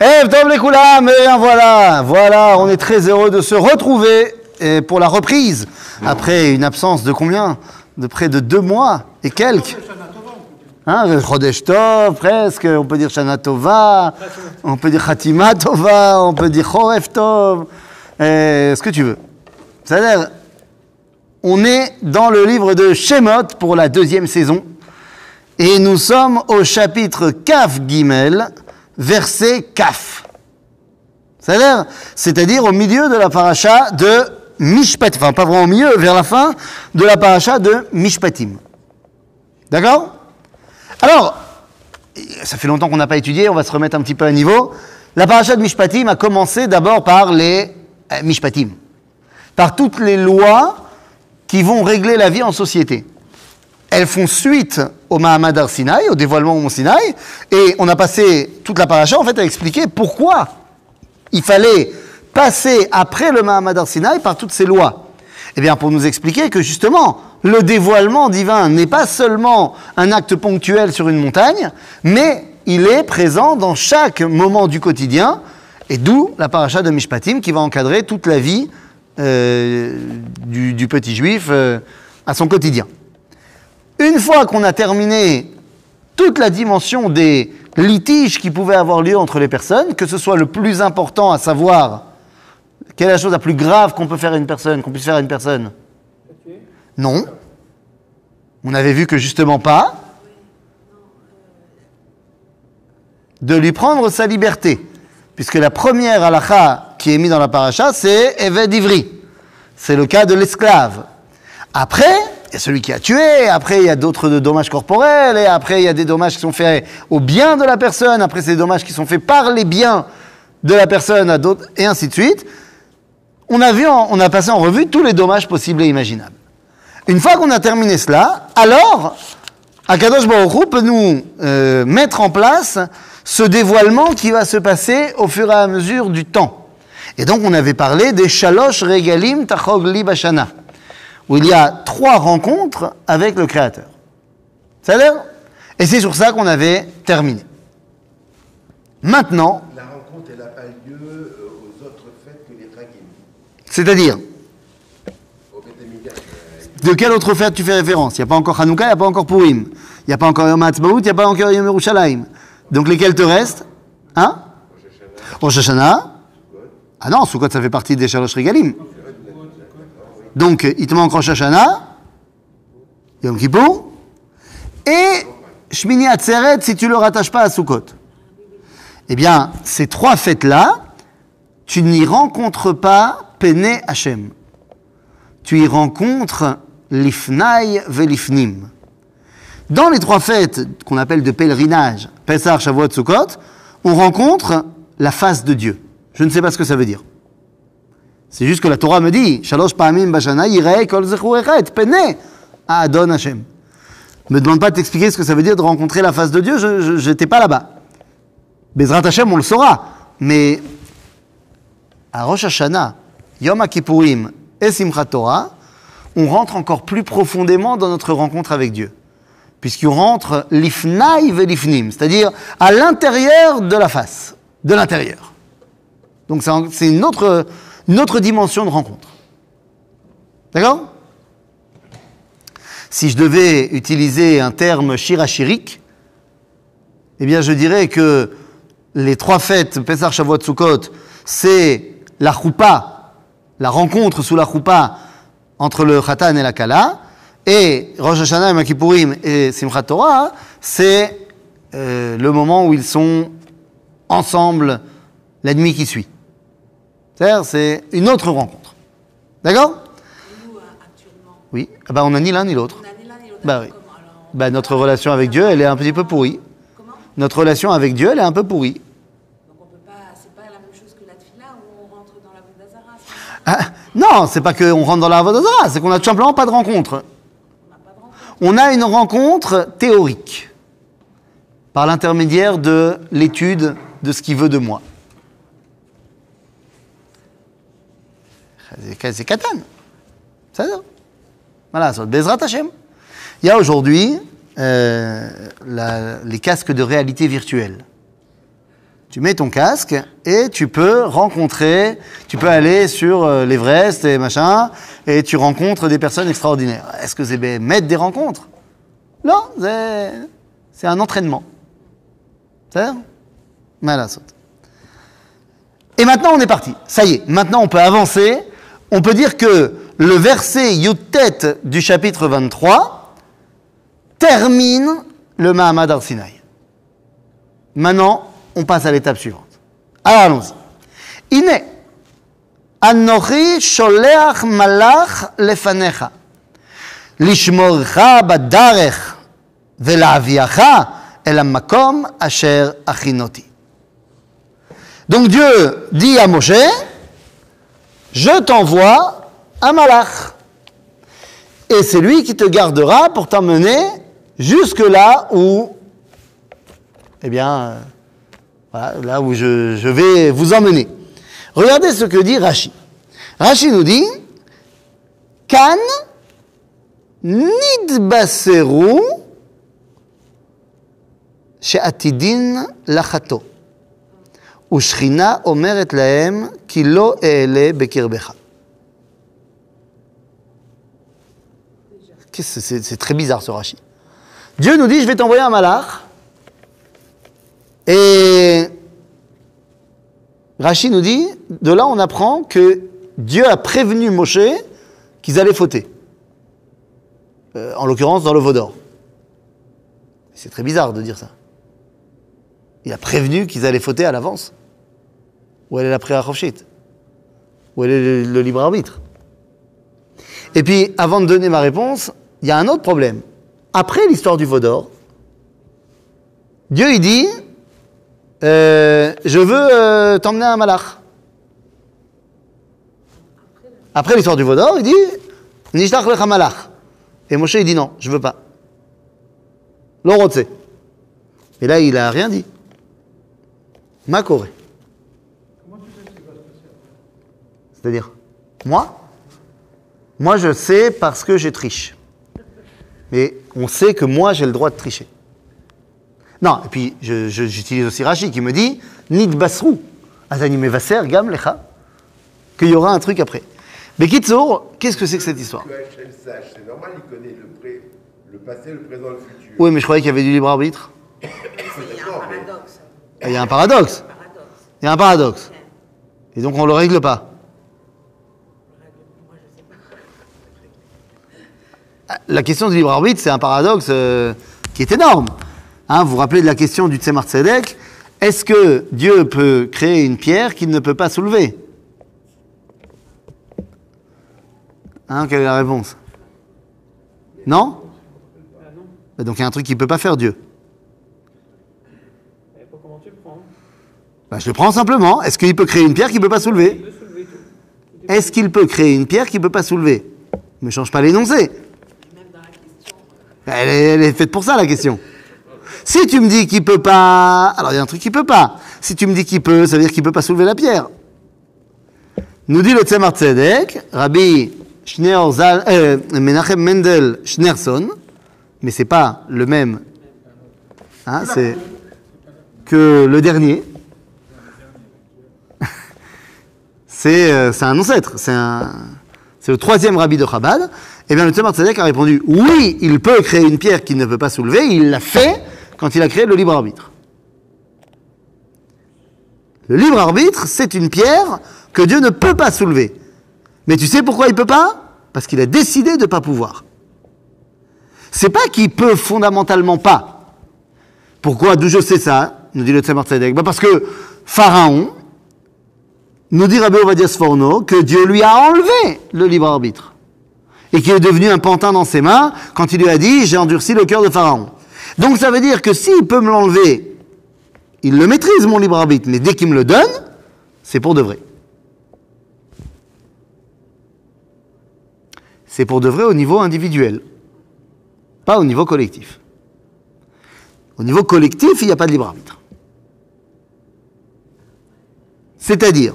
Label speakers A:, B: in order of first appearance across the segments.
A: Eh, Tov les et voilà, voilà, on est très heureux de se retrouver et pour la reprise, après une absence de combien? De près de deux mois et quelques. Hein, Tov, presque, on peut dire Shana Tova, on peut dire Khatima Tova, on peut dire Choref Tov, eh, ce que tu veux. C'est-à-dire, on est dans le livre de Shemot pour la deuxième saison, et nous sommes au chapitre Kaf Gimel, verset Kaf. C'est-à-dire, au milieu de la paracha de Mishpatim, enfin pas vraiment au milieu, vers la fin de la paracha de Mishpatim. D'accord? Alors, ça fait longtemps qu'on n'a pas étudié, on va se remettre un petit peu à niveau. La paracha de Mishpatim a commencé d'abord par les euh, Mishpatim, par toutes les lois qui vont régler la vie en société elles font suite au Mahamad Ar Sinai, au dévoilement au Mont Sinaï, et on a passé toute la paracha en fait à expliquer pourquoi il fallait passer après le Mahamad Ar Sinai par toutes ces lois. Eh bien, pour nous expliquer que justement, le dévoilement divin n'est pas seulement un acte ponctuel sur une montagne, mais il est présent dans chaque moment du quotidien, et d'où la paracha de Mishpatim qui va encadrer toute la vie euh, du, du, petit juif euh, à son quotidien. Une fois qu'on a terminé toute la dimension des litiges qui pouvaient avoir lieu entre les personnes, que ce soit le plus important à savoir quelle est la chose la plus grave qu'on peut faire à une personne, qu'on puisse faire à une personne? Non. On avait vu que justement pas. De lui prendre sa liberté. Puisque la première halakha qui est mise dans la paracha, c'est Eved Ivri. C'est le cas de l'esclave. Après, il y a celui qui a tué, après il y a d'autres dommages corporels, et après il y a des dommages qui sont faits au bien de la personne, après c'est des dommages qui sont faits par les biens de la personne à d'autres, et ainsi de suite. On a, vu on a passé en revue tous les dommages possibles et imaginables. Une fois qu'on a terminé cela, alors, Akadosh Baruch peut nous euh, mettre en place ce dévoilement qui va se passer au fur et à mesure du temps. Et donc on avait parlé des Shalosh Regalim Tachog Libashana où il y a trois rencontres avec le Créateur. C'est-à-dire Et c'est sur ça qu'on avait terminé. Maintenant.
B: La rencontre, elle n'a pas lieu euh, aux autres fêtes que les Tragim.
A: C'est-à-dire? De quelle autre fête tu fais référence? Il n'y a pas encore Hanouka, il n'y a pas encore Purim. Il n'y a pas encore Yom Ha'atzmaut, il n'y a pas encore Yom Yerushalayim. Donc lesquels te restent? Hein? Rosh Hashanah. Ah non, Sukkot ça fait partie des Shalosh Regalim. Donc, il te manque Rosh Hashanah, Yom Kippour, et Shmini Atzeret si tu ne le rattaches pas à Sukkot. Eh bien, ces trois fêtes-là, tu n'y rencontres pas Pene Hashem. Tu y rencontres l'Ifnai Velifnim. Dans les trois fêtes qu'on appelle de pèlerinage, Pesach, Shavuot, Sukkot, on rencontre la face de Dieu. Je ne sais pas ce que ça veut dire. C'est juste que la Torah me dit, Shalosh Pa'amim Bashana, Adon Hashem. Me demande pas de t'expliquer ce que ça veut dire de rencontrer la face de Dieu, je n'étais pas là-bas. Bezrat Hashem, on le saura. Mais à Rosh Hashanah, Yom Kippourim et Simchat Torah, on rentre encore plus profondément dans notre rencontre avec Dieu. Puisqu'on rentre l'ifnaï velifnim, c'est-à-dire à l'intérieur de la face, de l'intérieur. Donc c'est une autre, une autre dimension de rencontre. D'accord? Si je devais utiliser un terme shirachirik, eh bien je dirais que les trois fêtes, Pesach, Shavuot, Sukkot, c'est la choupa, la rencontre sous la choupa entre le Khatan et la Kala, et Rosh Hashanah, Yom Kippourim et Simchat Torah, c'est euh, le moment où ils sont ensemble la nuit qui suit. C'est-à-dire, c'est une autre rencontre. D'accord?
C: Euh,
A: Oui. Ah bah, on n'a ni l'un ni l'autre.
C: on a ni l'un ni l'autre.
A: Bah oui. Bah, notre relation avec Dieu, elle est un petit peu pourrie.
C: Comment?
A: Notre relation avec Dieu, elle est un peu pourrie.
C: Donc on peut pas, c'est pas la même chose que la tefila où on rentre dans la Vodazara.
A: Ah, non, c'est pas qu'on rentre dans la Vodazara, c'est qu'on a tout simplement pas de rencontre.
C: On n'a pas de rencontre.
A: On a une rencontre théorique par l'intermédiaire de l'étude de ce qu'il veut de moi. C'est Katan. Ça. Voilà, Bezrat Hashem. Il y a aujourd'hui euh, les casques de réalité virtuelle. Tu mets ton casque et tu peux rencontrer, tu peux aller sur euh, l'Everest et machin, et tu rencontres des personnes extraordinaires. Est-ce que c'est mettre des rencontres? Non, c'est- un entraînement. C'est Malasot. Et maintenant, on est parti. Ça y est, maintenant, on peut avancer on peut dire que le verset Yutet du chapitre 23 termine le Mahamad al-Sinaï. Maintenant, on passe à l'étape suivante. Alors allons-y. Iné, malach lefanecha, lishmorcha asher achinoti. Donc Dieu dit à Moshe, je t'envoie un malach. Et c'est lui qui te gardera pour t'emmener jusque là où, eh bien, euh, là où je, vais vous emmener. Regardez ce que dit Rashi. Rashi nous dit, Kan nidbaseru she'atidin lachato. ושכינה אומרת להם, כי לא אעלה בקרבך. Qu'est-ce que C'est c'est très bizarre ce Rashi. Dieu nous dit, je vais t'envoyer un malach. Et Rashi nous dit, de là on apprend que Dieu a prévenu Moshe qu'ils allaient fauter. Euh, en l'occurrence dans le veau d'or. C'est très bizarre de dire ça. Il a prévenu qu'ils allaient fauter à l'avance. Où est la prière Où est le, libre arbitre Et puis, avant de donner ma réponse, il y a un autre problème. Après l'histoire du veau d'or, Dieu il dit euh, Je veux euh, t'emmener à un malach. Après l'histoire du veau d'or, il dit Nishtach lecha malach. Et Moshe il dit non, je veux pas. L'orotse. Et là, il a rien dit. Ma C'est-à-dire Moi Moi, je sais parce que j'ai triche. Mais on sait que moi, j'ai le droit de tricher. Non, et puis je- je- j'utilise aussi Rashi qui me dit Nid basrou, azani mevaser gam lecha, qu'il y aura un truc après. Mais Kitsour, qu'est-ce que c'est que cette histoire?
B: Que Hachem sache, c'est normal, il connaît le, pré- le passé, le présent, le futur.
A: Oui, mais je croyais qu'il y avait du libre arbitre.
C: Il y a un paradoxe.
A: Il y a un paradoxe.
C: Paradoxe.
A: Il y a un paradoxe. Et donc on le règle pas. La question du libre arbitre, c'est un paradoxe euh, qui est énorme. Hein, vous vous rappelez de la question du Tzemar Tzedek Est-ce que Dieu peut créer une pierre qu'il ne peut pas soulever? Hein, Quelle est la réponse? Non? Bah, Donc il y a un truc qu'il ne peut pas faire Dieu.
D: comment tu le prends
A: Bah, je le prends simplement. Est-ce qu'il peut créer une pierre qu'il ne peut pas soulever? Est-ce qu'il peut créer une pierre qu'il ne peut pas soulever? Ne change pas l'énoncé. Elle est, faite pour ça, la question. Si tu me dis qu'il peut pas... Alors, il y a un truc qu'il peut pas. Si tu me dis qu'il peut, ça veut dire qu'il peut pas soulever la pierre. Nous dit le Tzemar Tzedek, Rabbi Schneer Zal- euh, Menachem Mendel Schneerson, mais c'est pas le même, hein, c'est que le dernier. c'est euh, c'est un ancêtre, c'est le troisième rabbi de Chabad. Eh bien, le Tzemar Tzedek a répondu oui, il peut créer une pierre qu'il ne peut pas soulever. Il l'a fait quand il a créé le libre arbitre. Le libre arbitre, c'est une pierre que Dieu ne peut pas soulever. Mais tu sais pourquoi il peut pas? Parce qu'il a décidé de ne pas pouvoir. C'est pas qu'il peut fondamentalement pas. Pourquoi? D'où je sais ça Nous dit le Tzemar Tzedek? Bah parce que Pharaon, nous dit Rabbi Ovadia Sforno que Dieu lui a enlevé le libre arbitre. Et qu'il est devenu un pantin dans ses mains quand il lui a dit J'ai endurci le cœur de Pharaon. Donc ça veut dire que s'il peut me l'enlever, il le maîtrise mon libre arbitre, mais dès qu'il me le donne, c'est pour de vrai. C'est pour de vrai au niveau individuel, pas au niveau collectif. Au niveau collectif, il n'y a pas de libre arbitre. C'est-à-dire,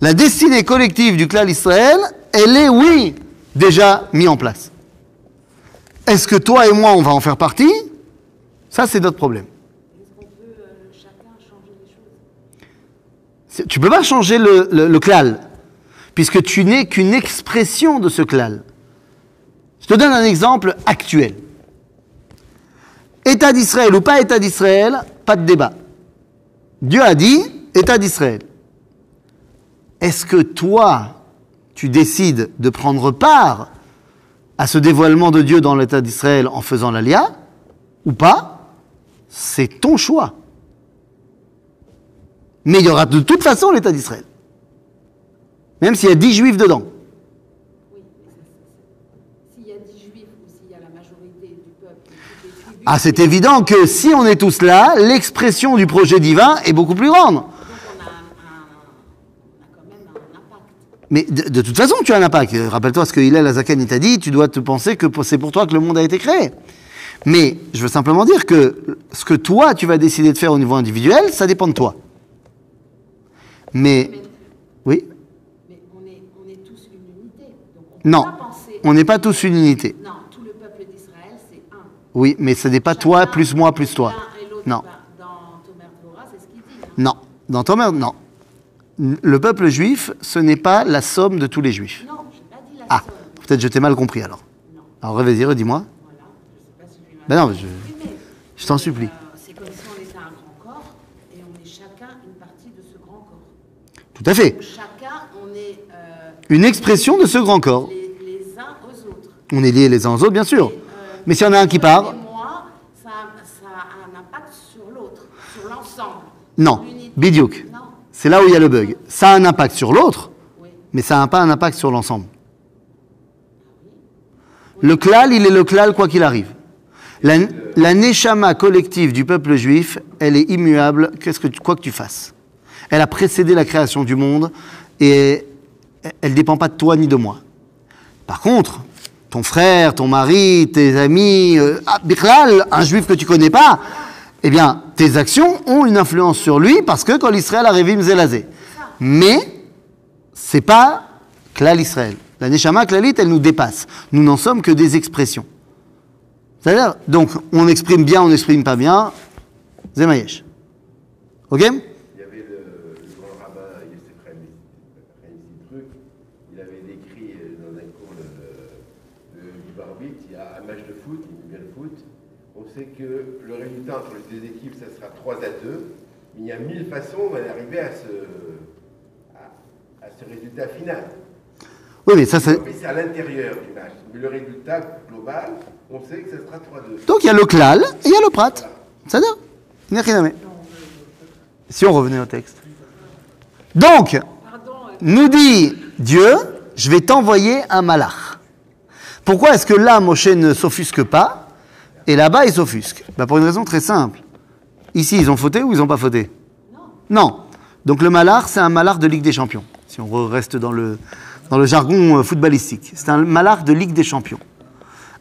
A: la destinée collective du clan Israël, elle est, oui, déjà mise en place. Est-ce que toi et moi, on va en faire partie? Ça, c'est notre problème. Tu peux pas changer le, le, puisque tu n'es qu'une expression de ce klal. Je te donne un exemple actuel. État d'Israël ou pas État d'Israël, pas de débat. Dieu a dit État d'Israël. Est-ce que toi, tu décides de prendre part à ce dévoilement de Dieu dans l'État d'Israël en faisant l'alia ou pas C'est ton choix. Mais il y aura de toute façon l'État d'Israël. Même s'il y a 10 juifs dedans.
C: Oui, mais ça, c'est- s'il y a 10 juifs ou s'il y a la majorité du peuple, toutes les tribus,
A: Ah, c'est évident que si on est tous là, l'expression du projet divin est beaucoup plus grande.
C: donc on a, un, un- on a quand même un impact.
A: Mais de, de toute façon, tu as un impact. Rappelle-toi ce que Hillel Azaken il t'a dit, tu dois te penser que c'est pour toi que le monde a été créé. Mais je veux simplement dire que ce que toi, tu vas décider de faire au niveau individuel, ça dépend de toi. Mais,
C: Mais,
A: oui,
C: mais on, est, on est tous une unité. Donc on peut
A: non,
C: penser.
A: on n'est pas tous une unité.
C: Non, tout le peuple d'Israël, c'est un.
A: Oui, mais ce n'est pas toi plus moi plus toi.
C: Et
A: Non.
C: bah, dans Tomer Dvorah, c'est ce qu'il dit. hein.
A: Non, dans non. Le peuple juif, ce n'est pas la somme de tous les juifs.
C: Non, je pas dit la
A: Ah, peut-être je t'ai mal compris alors.
C: Non,
A: Alors vas-y, redis-moi.
C: voilà. Je sais pas
A: Ben non, je, je t'en supplie.
C: Euh, c'est comme si on était un grand corps et on est chacun une partie de ce grand corps.
A: Tout à fait.
C: Chacun, on est euh,
A: Une expression de ce grand corps.
C: les, les uns aux autres.
A: On est liés les uns aux autres, bien sûr.
C: Et, euh,
A: Mais s'il y en a un qui part,
C: moi, ça, a- ça a un impact sur l'autre, sur l'ensemble.
A: non. Bidiouk. C'est là où il y a le bug. Ça a un impact sur l'autre, mais ça n'a pas un impact sur l'ensemble. Le klal, il est le klal quoi qu'il arrive. La, la neshama collective du peuple juif, elle est immuable, qu'est-ce que quoi que tu fasses. Elle a précédé la création du monde et elle ne dépend pas de toi ni de moi. Par contre, ton frère, ton mari, tes amis, euh, ah, un juif que tu connais pas, eh bien, tes actions ont une influence sur lui parce que quand l'Israël arrive Zélazé. Mais, c'est pas Klal Israël. La Neshama Klalit, elle nous dépasse. Nous n'en sommes que des expressions. C'est-à-dire, donc, on exprime bien, on n'exprime pas bien, Zemayesh. Ok
B: Il y avait le, le grand rabbin Yosef Truc, il avait décrit euh, dans un cours le, le, du Barbit, il y a un match de foot, il aime bien le foot, on sait que le résultat entre les deux équipes, ça sera 3 à 2, mais il y a mille façons d'arriver à ce, à, à ce résultat final.
A: Oui, mais ça, c'est...
B: À l'intérieur du match. Mais le résultat global, on sait que ça sera 3-2.
A: Donc, il y a le Klal et il y a le Prat. C'est-à-dire, Nechiname. Si on revenait au texte. Donc, nous dit Dieu, je vais t'envoyer un malach. Pourquoi est-ce que là, Moshe ne s'offusque pas et là-bas, il s'offusque? Ben, Pour une raison très simple. Ici, ils ont fauté ou ils n'ont pas fauté Non. Donc le malach, c'est un malach de Ligue des Champions. Si on re- reste dans le, jargon euh, footballistique. C'est un malach de Ligue des Champions.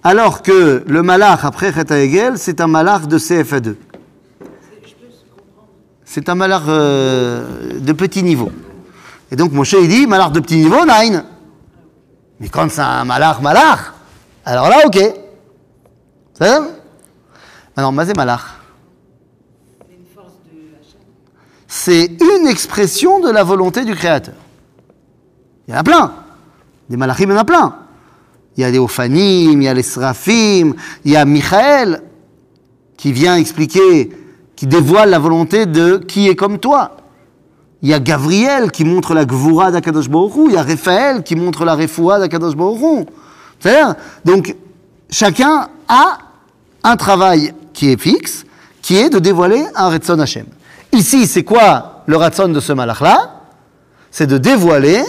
A: Alors que le malach après Cheta Hegel, c'est un malach de CFA2. C'est un malach euh, de petit niveau. Et donc Moshe il dit, malach de petit niveau, nine. Mais quand c'est un malach, malach, alors là, ok. Ça va? Alors, mazé malach,
C: c'est une force de Hachem.
A: C'est une expression de la volonté du Créateur. Il y en a plein. Des malachim, il y en a plein. Il y a les Ophanim, il y a les Seraphim, il y a Michael qui vient expliquer, qui dévoile la volonté de qui est comme toi. Il y a Gabriel qui montre la Gvura d'Akadosh Baruch. Il y a Raphaël qui montre la Refoua d'Akadosh Baruch Hu. Donc, chacun a un travail qui est fixe, qui est de dévoiler un Ratson Hashem. Ici, c'est quoi le Ratson de ce malach-là C'est de dévoiler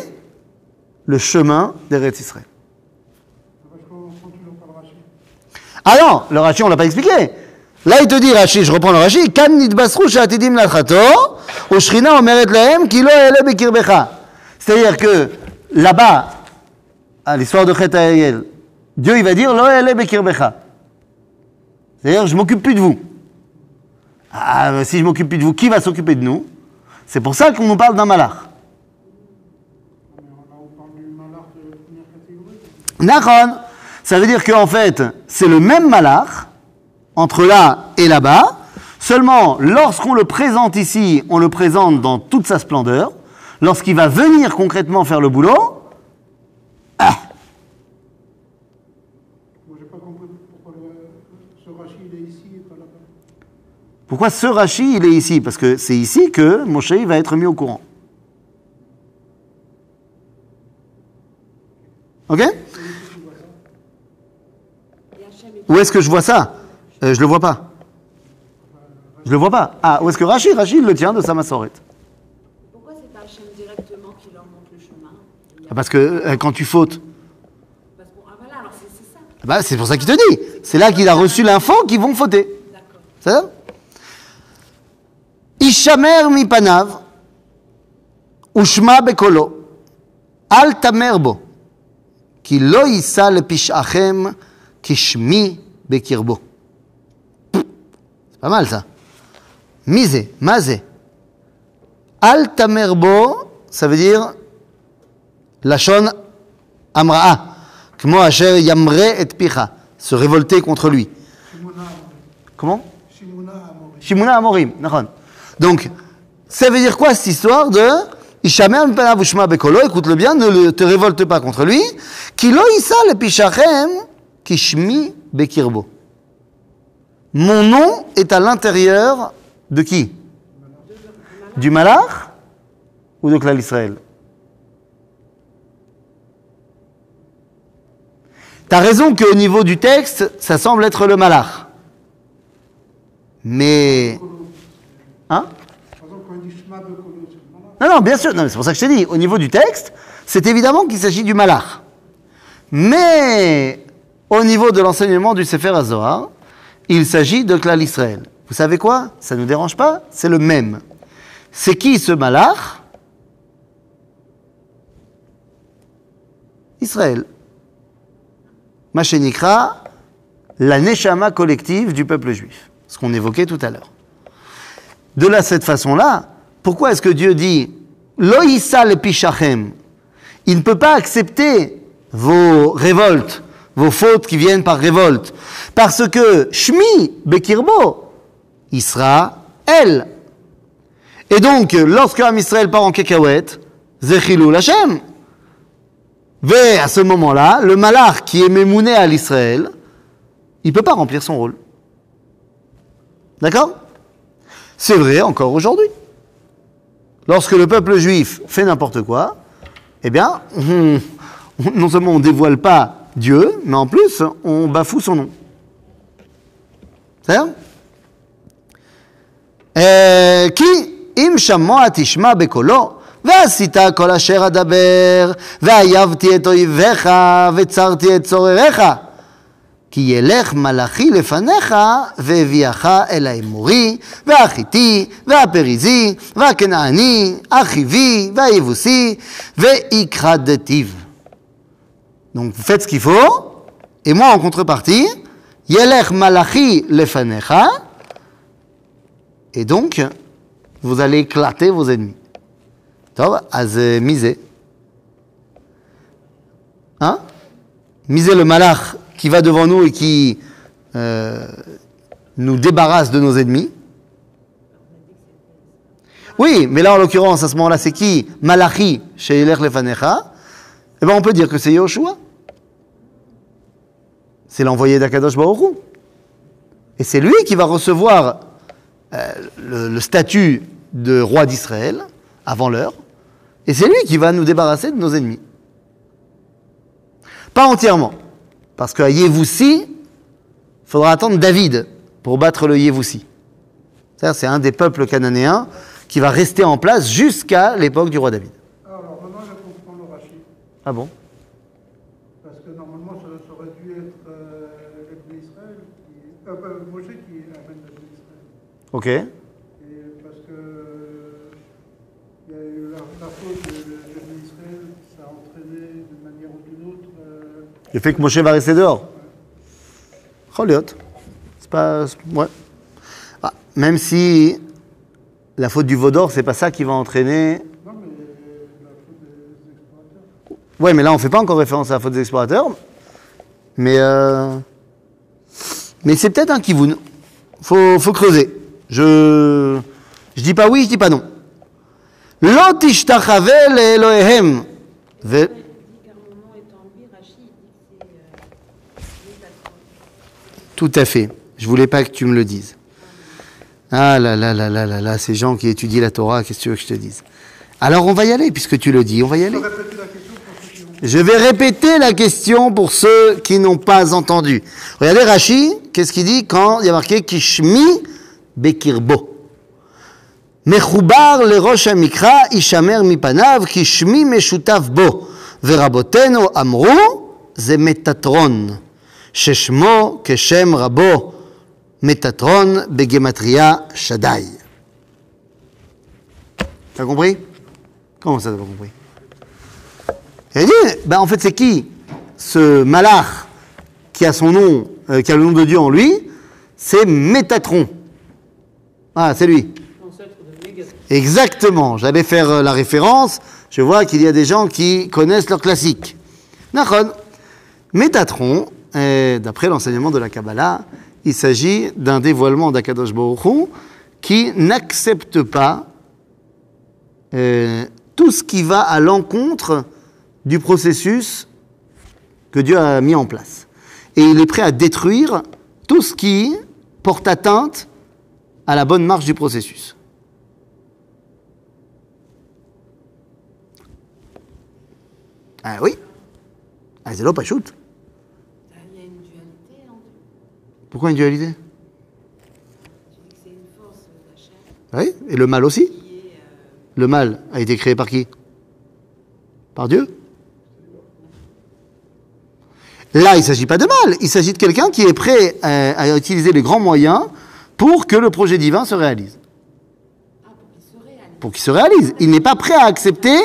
A: le chemin des Israël. Ah le Rashi, on l'a pas expliqué. Là, il te dit, Rashi, je reprends le Rashi, Kan sha'atidim lachato, omeret lahem ki lo yale bekirbecha. C'est-à-dire que là-bas, à l'histoire de Chet Dieu, il va dire, lo yale bekirbecha. C'est-à-dire, je m'occupe plus de vous. Ah, mais si je m'occupe plus de vous, qui va s'occuper de nous? C'est pour ça qu'on nous parle d'un malach. Nachon. Ça veut dire qu'en fait, c'est le même malach, entre là et là-bas, Seulement, lorsqu'on le présente ici, on le présente dans toute sa splendeur. Lorsqu'il va venir concrètement faire le boulot, ah,
D: Moi, j'ai pas compris pourquoi le- ce est ici et pas là-bas.
A: Pourquoi ce Rashi, il est ici? Parce que c'est ici que Moshe va être mis au courant. Ok? Où est-ce que je vois ça? Euh, Je le vois pas. Je le vois pas. Ah, où est-ce que Rashi Rashi, il le tient de sa massorette.
C: Pourquoi c'est pas Hachem directement qui leur montre le chemin?
A: Ah, Parce que euh, quand tu fautes,
C: Parce ah voilà, alors c'est ça.
A: ah bah, c'est pour ça qu'il te dit. C'est là qu'il a reçu l'info qu'ils vont fauter.
C: D'accord.
A: C'est ça? Ishamer mi panav, ushma bekolo, al tamer bo, ki lo yisa lepishachem, kishmi bekirbo. C'est pas mal ça. Misé, mazé. Al tamer bo, ça veut dire lachon amraa, kmo asher yamre et picha, se révolter contre lui. Comment
D: Shimona Amorim.
A: Shimona Amorim. Donc, ça veut dire quoi cette histoire de écoute-le bien, ne te révolte pas contre lui. Kishmi bekirbo. Mon nom est à l'intérieur de qui? Du malach ou de Klal Israël? T'as raison qu'au niveau du texte, ça semble être le malach. Mais. Hein. Non, non, bien sûr, c'est pour ça que je t'ai dit, au niveau du texte, c'est évidemment qu'il s'agit du malach. Mais au niveau de l'enseignement du Sefer HaZohar, il s'agit de Klal Israël. Vous savez quoi? Ça ne nous dérange pas, c'est le même. C'est qui ce malach Israël. Machénikra, la neshama collective du peuple juif. Ce qu'on évoquait tout à l'heure. De là, cette façon-là, pourquoi est-ce que Dieu dit Loïsa le pichachem Il ne peut pas accepter vos révoltes, vos fautes qui viennent par révolte. Parce que Shmi Bekirbo, il sera elle. Et donc, lorsque Israël part en cacahuète, Zechilou Lachem. Mais à ce moment-là, le malach qui est mémouné à l'Israël, il ne peut pas remplir son rôle. D'accord? c'est vrai encore aujourd'hui. Lorsque le peuple juif fait n'importe quoi, eh bien, on- non seulement on ne dévoile pas Dieu, mais en plus, on bafoue son nom. C'est ça Euh, כי אם שמוע תשמע בקולו, ועשית כל אשר אדבר, ואייבתי את אויביך, וצרתי את צורריך. כי ילך מלאכי לפניך, והביאך אל האמורי, והחיתי, והפריזי, והכנעני, החיבי, והיבוסי, והכחדתיו. Donc vous faites ce qu'il faut, et moi en contrepartie, Yelech Malachi lefanecha, et donc vous allez éclater vos ennemis. טוב, אז אה, מי זה? Hein Misez le malach qui va devant nous et qui euh, nous débarrasse de nos ennemis. Oui, mais là en l'occurrence, à ce moment-là, c'est qui? Malachi chez Lefanecha. Eh bien, on peut dire que c'est Yahushua. C'est l'envoyé d'Akadosh Hu. Et c'est lui qui va recevoir euh, le statut de roi d'Israël avant l'heure. Et c'est lui qui va nous débarrasser de nos ennemis. Pas entièrement. Parce qu'à Yévoussi, il faudra attendre David pour battre le Yévoussi. C'est-à-dire, C'est un des peuples cananéens qui va rester en place jusqu'à l'époque du roi David.
D: Alors maintenant, je comprends le Rachid.
A: Ah bon?
D: Parce que normalement, ça, aurait dû être euh, Israël, qui, euh, Moshe qui amène l'Ebné Israël.
A: Ok.
D: Et parce que il y a eu la, la faute de l'Ebné Israël, ça a entraîné d'une manière ou d'une autre. euh,
A: Le fait que Moshe va rester dehors. C'est pas. Ouais. Ah, même si la faute du Vaudor, c'est pas ça qui va entraîner.
D: non, mais.
A: Ouais, mais là, on fait pas encore référence à la faute des explorateurs. Mais. euh, Mais c'est peut-être un kivoun. Faut, faut creuser. Je je dis pas oui, je dis pas non. Lo tishtachave le'elohehem. Ve-
C: Il dit qu'à un moment étant lui, Rachid, il dit que c'est euh, métatron.
A: Tout à fait. Je voulais pas que tu me le dises. Ah là là là là là là, ces gens qui étudient la Torah, qu'est-ce que tu veux que je te dise Alors on va y aller, puisque tu le dis, on va y aller.
D: Répétez la question pour ceux qui ont.
A: Je vais répéter la question pour ceux qui n'ont pas entendu. Regardez Rashi, qu'est-ce qu'il dit quand il y a marqué Kishmi Bekirbo מחובר לראש המקרא, יישמר מפניו, כי שמי משותף בו. ורבותינו אמרו, זה מטטרון, ששמו כשם רבו, מטטרון בגמטריה שדי. T'as compris Comment ça, t'as pas compris Il a dit, ben en fait, c'est qui Ce malach qui a son nom, euh, qui a le nom de Dieu en lui, c'est Métatron. Ah, c'est lui. Exactement. J'allais faire euh, la référence. Je vois qu'il y a des gens qui connaissent leur classique. Nachon. Métatron, euh, d'après l'enseignement de la Kabbalah, il s'agit d'un dévoilement d'Akadosh Baruch qui n'accepte pas euh, tout ce qui va à l'encontre du processus que Dieu a mis en place. Et il est prêt à détruire tout ce qui porte atteinte à la bonne marche du processus. Ah oui Ah, c'est pas.
C: Il y a une dualité en Dieu.
A: Pourquoi une dualité
C: d'achat
A: Oui, et le mal aussi. Le mal a été créé par qui Par Dieu Là, il ne s'agit pas de mal, il s'agit de quelqu'un qui est prêt à, utiliser les grands moyens pour que le projet divin se réalise.
C: ah, pour qu'il se réalise.
A: Pour qu'il se réalise. Il n'est pas prêt à accepter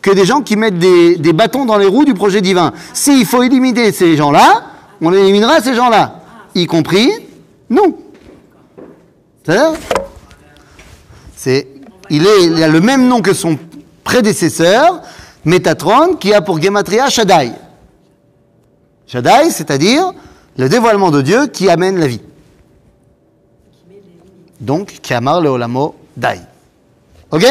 A: que des gens qui mettent des, des bâtons dans les roues du projet divin. S'il faut éliminer ces gens-là, on éliminera ces gens-là. Y compris nous. C'est, il, est, il a le même nom que son prédécesseur, Métatron, qui a pour Gematria Shaddai. Shaddai, c'est-à-dire le dévoilement de Dieu qui amène la vie. Donc, Kiamar le Olamo Dai. Ok?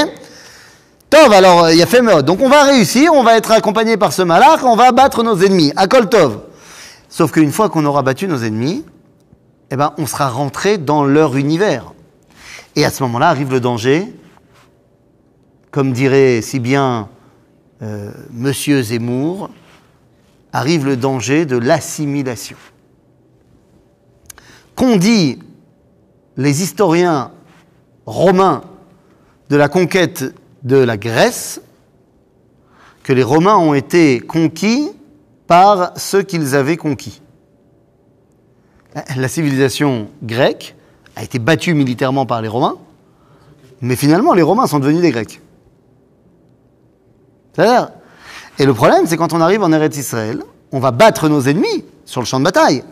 A: Tov, alors, il y a fait mode. Donc, on va réussir, on va être accompagné par ce malach, on va battre nos ennemis. Akol Tov. Sauf qu'une fois qu'on aura battu nos ennemis, eh ben, on sera rentré dans leur univers. Et à ce moment-là arrive le danger, comme dirait si bien euh, Monsieur Zemmour, arrive le danger de l'assimilation. Qu'ont dit les historiens romains de la conquête de la Grèce, que les Romains ont été conquis par ceux qu'ils avaient conquis. La civilisation grecque a été battue militairement par les Romains, mais finalement les Romains sont devenus des Grecs. C'est-à-dire, et le problème, c'est quand on arrive en Eretz Israël, on va battre nos ennemis sur le champ de bataille.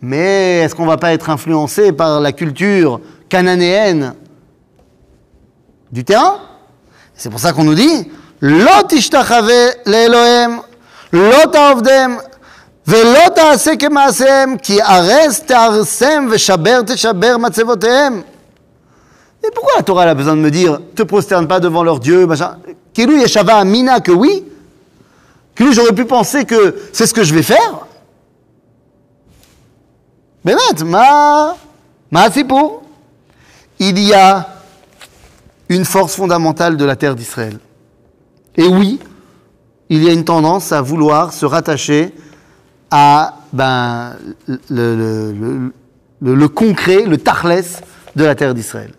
A: Mais est-ce qu'on va pas être influencé par la culture cananéenne du terrain? C'est pour ça qu'on nous dit Lo tishtachave lo ta'ovdem, ve'lo ta'ase kema'asem, ki ares te'arsem ve'shaber te'shaber matzevotehem. Et pourquoi la Torah a besoin de me dire te prosterne pas devant leur Dieu, machin? Kilu yeshava amina que oui Kilu j'aurais pu penser que c'est ce que je vais faire Mais ma, ma pour Il y a une force fondamentale de la terre d'Israël. Et oui, il y a une tendance à vouloir se rattacher à ben, le, concret, le tachlès de la terre d'Israël.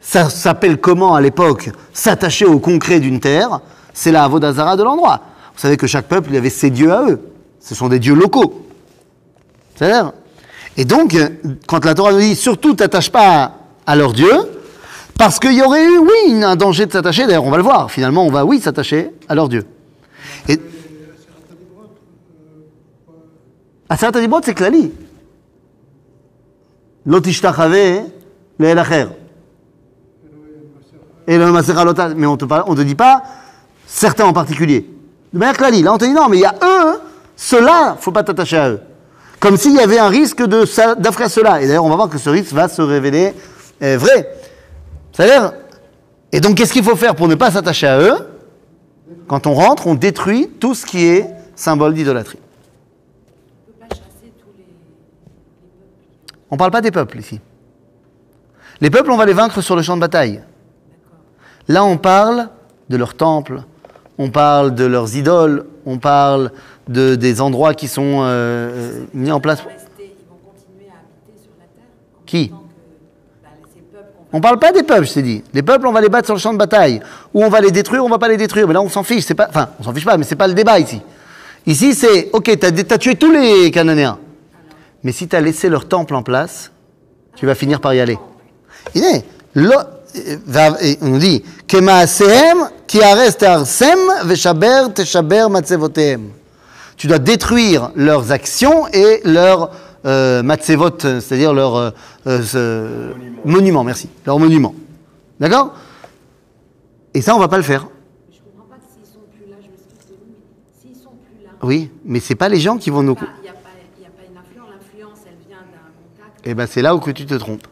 A: Ça s'appelle comment à l'époque S'attacher au concret d'une terre, c'est la Avodazara de l'endroit. Vous savez que chaque peuple il avait ses dieux à eux. Ce sont des dieux locaux. C'est-à-dire Et donc, quand la Torah nous dit surtout t'attache pas à leur Dieu, parce qu'il y aurait eu, oui, un danger de s'attacher, d'ailleurs on va le voir, finalement on va, oui, s'attacher à leur Dieu. Aseret Adibrot, c'est Klali. Lotishtachave le'elacher. Et le Masera Lotas, mais on ne te, dit pas certains en particulier. De manière Klali, là on te dit non, mais il y a eux, ceux-là, faut pas t'attacher à eux. Comme s'il y avait un risque d'affrer cela. Et d'ailleurs, on va voir que ce risque va se révéler euh, vrais. C'est-à-dire, et donc qu'est-ce qu'il faut faire pour ne pas s'attacher à eux? Quand on rentre, on détruit tout ce qui est symbole d'idolâtrie.
C: On ne peut pas chasser tous les, les peuples.
A: On ne parle pas des peuples ici. Les peuples, on va les vaincre sur le champ de bataille. Là, on parle de leurs temples, on parle de leurs idoles, on parle de, des endroits qui sont euh, mis en place. Qui
C: bah,
A: On parle pas des peuples, je t'ai dit. Les peuples, on va les battre sur le champ de bataille. Ou on va les détruire, on va pas les détruire. Mais là, on s'en fiche. Pas, enfin, on s'en fiche pas, mais c'est pas le débat ici. Ici, c'est, ok, t'as, as tué tous les Cananéens. Mais si t'as laissé leur temple en place, tu vas finir par y aller. Il est, euh, et on dit. Tu dois détruire leurs actions et leurs euh, matzevot, c'est-à-dire leurs euh, euh, ce- monuments, merci, leurs monuments. D'accord? Et ça, on va pas le faire.
C: Je comprends pas que s'ils sont plus là, je m'excuse de vous, mais s'ils sont plus là,
A: Oui, mais c'est pas les gens qui vont nous.
C: bah, il n'y a, pas- il y a pas une influence. L'influence, elle vient d'un contact.
A: Et ben c'est là où que tu te trompes.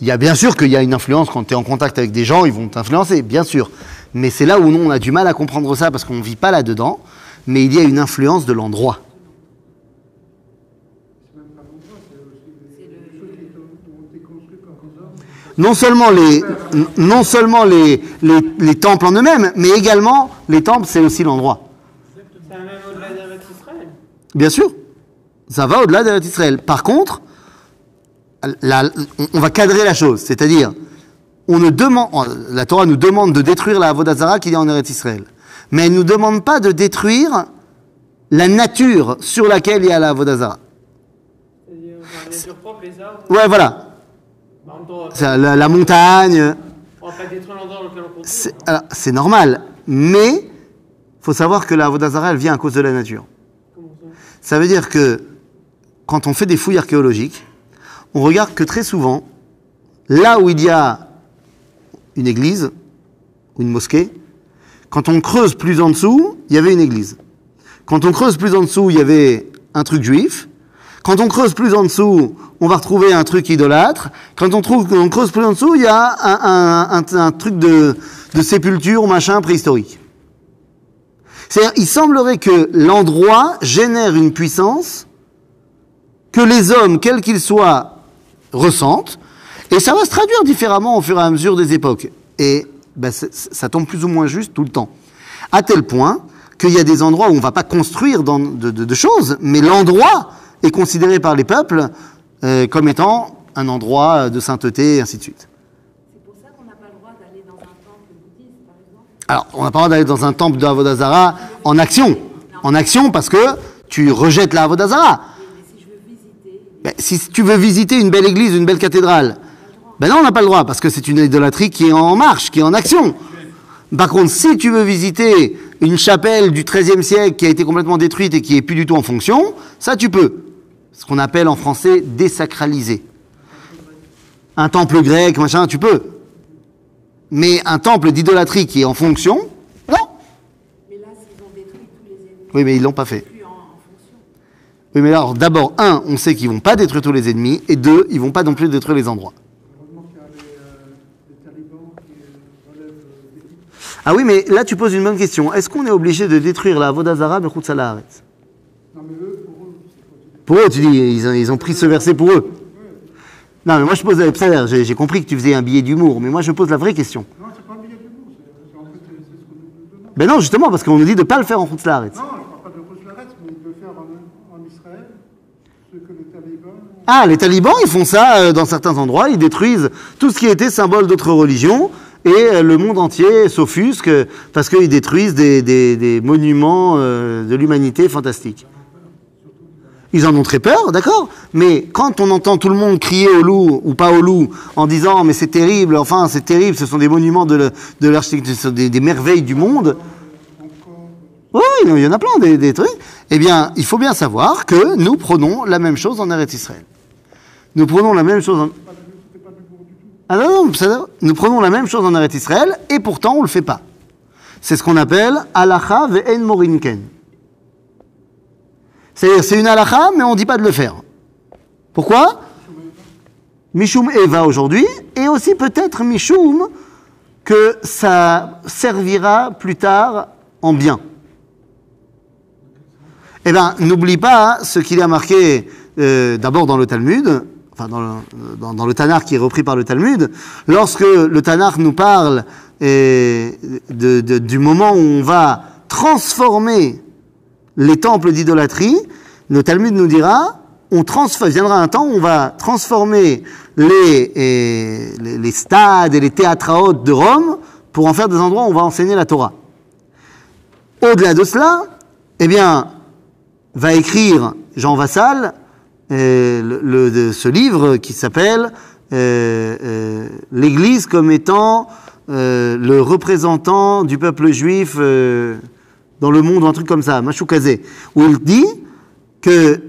A: Il y a bien sûr qu'il y a une influence quand tu es en contact avec des gens, ils vont t'influencer, bien sûr. Mais c'est là où nous, on a du mal à comprendre ça parce qu'on ne vit pas là-dedans. Mais il y a une influence de l'endroit. Non seulement les, non seulement les, les, les temples en eux-mêmes, mais également les temples, c'est aussi l'endroit.
E: Ça va même au-delà d'Eretz Israël.
A: Bien sûr, ça va au-delà d'Eretz Israël. Par contre, la- on- va cadrer la chose, c'est-à-dire, on ne demande, la Torah nous demande de détruire la Avodazara qu'il y a en Eretz Israël, mais elle ne nous demande pas de détruire la nature sur laquelle il y a la Avodazara.
E: C'est-à-dire, enfin, la nature propre, les arbres.
A: Ouais, voilà,
E: Bah,
A: la, la montagne,
E: on va pas détruire l'endroit dans lequel on construit.
A: c'est normal, mais faut savoir que la Avodazara, elle vient à cause de la nature.
E: Ça
A: veut dire que quand on fait des fouilles archéologiques, on regarde que très souvent, là où il y a une église ou une mosquée, quand on creuse plus en dessous, il y avait une église. Quand on creuse plus en dessous, il y avait un truc juif. Quand on creuse plus en dessous, on va retrouver un truc idolâtre. Quand on, trouve, on creuse plus en dessous, il y a un, truc de, de sépulture, machin, préhistorique. C'est-à-dire, il semblerait que l'endroit génère une puissance que les hommes, quels qu'ils soient, ressentent, et ça va se traduire différemment au fur et à mesure des époques. Et ben, ça tombe plus ou moins juste tout le temps. À tel point qu'il y a des endroits où on ne va pas construire dans- de, de- de choses, mais l'endroit est considéré par les peuples euh, comme étant un endroit de sainteté, et ainsi de suite.
C: C'est pour ça qu'on n'a pas le droit d'aller dans un temple bouddhiste, par exemple.
A: Alors, on n'a pas le droit d'aller dans un temple de Avodazara en action. En action parce que tu rejettes la Avodazara.
C: Oui, mais si je veux visiter,
A: Ben, si tu veux visiter une belle église, une belle cathédrale, ben non, on n'a pas le droit, parce que c'est une idolâtrie qui est en marche, qui est en action. Par contre, si tu veux visiter une chapelle du XIIIe siècle qui a été complètement détruite et qui est plus du tout en fonction, ça tu peux. Ce qu'on appelle en français désacraliser. Un temple grec, machin, tu peux. Mais un temple d'idolâtrie qui est en fonction, non.
C: mais là, s'ils ont détruit tous les
A: Oui, mais ils l'ont pas fait.
C: plus en, en fonction.
A: Oui, mais alors, d'abord, un, on sait qu'ils vont pas détruire tous les ennemis, et deux, ils vont pas non plus détruire les endroits. Ah oui, mais là, tu poses une bonne question. Est-ce qu'on est obligé de détruire la Vodazara
D: mais eux, pour eux, c'est pas
A: Pour eux, tu dis, ils ont, ils ont pris ce verset pour eux. Non, mais moi, je pose, c'est-à-dire, j'ai j'ai compris que tu faisais un billet d'humour, mais moi, je pose la vraie question.
D: Non, c'est pas un billet d'humour, c'est c'est- en fait, c'est c'est ce qu'on nous demande.
A: Ben non, justement, parce qu'on nous dit de ne pas le faire en Khoutsalaharet.
D: Non, je ne parle pas de Rousselarette, mais de faire en, en Israël ce que les talibans ont.
A: Ah, les talibans, ils font ça euh, dans certains endroits, ils détruisent tout ce qui était symbole d'autres religions, et euh, le monde entier s'offusque parce qu'ils détruisent des, des- des monuments euh, de l'humanité fantastiques. Ils en ont très peur, d'accord Mais quand on entend tout le monde crier au loup ou pas au loup en disant mais c'est terrible, enfin c'est terrible, ce sont des monuments de, l'architecture, des, des merveilles du monde. Oui, il y en a plein des, des trucs. Eh bien, il faut bien savoir que nous prenons la même chose en Eretz Israël. Nous prenons la même chose en... Ah non, non, ça- nous prenons la même chose en Eretz Israël et pourtant on ne le fait pas. C'est ce qu'on appelle halacha ve'en morinken. C'est-à-dire, c'est une halacha, mais on ne dit pas de le faire. Pourquoi? Mishum Eva aujourd'hui, et aussi peut-être Mishum que ça servira plus tard en bien. Eh bien, n'oublie pas ce qu'il a marqué euh, d'abord dans le Talmud, enfin dans le, dans, dans Tanakh qui est repris par le Talmud, lorsque le Tanakh nous parle euh, du moment où on va transformer les temples d'idolâtrie, le Talmud nous dira, on viendra un temps où on va transformer les, euh, les, les stades et les de Rome pour en faire des endroits où on va enseigner la Torah. Au-delà de cela, eh bien, va écrire Jean Vassal euh, ce livre qui s'appelle euh, euh, L'Église comme étant euh, le représentant du peuple juif dans le monde, un truc comme ça, Machoukazé, où il dit que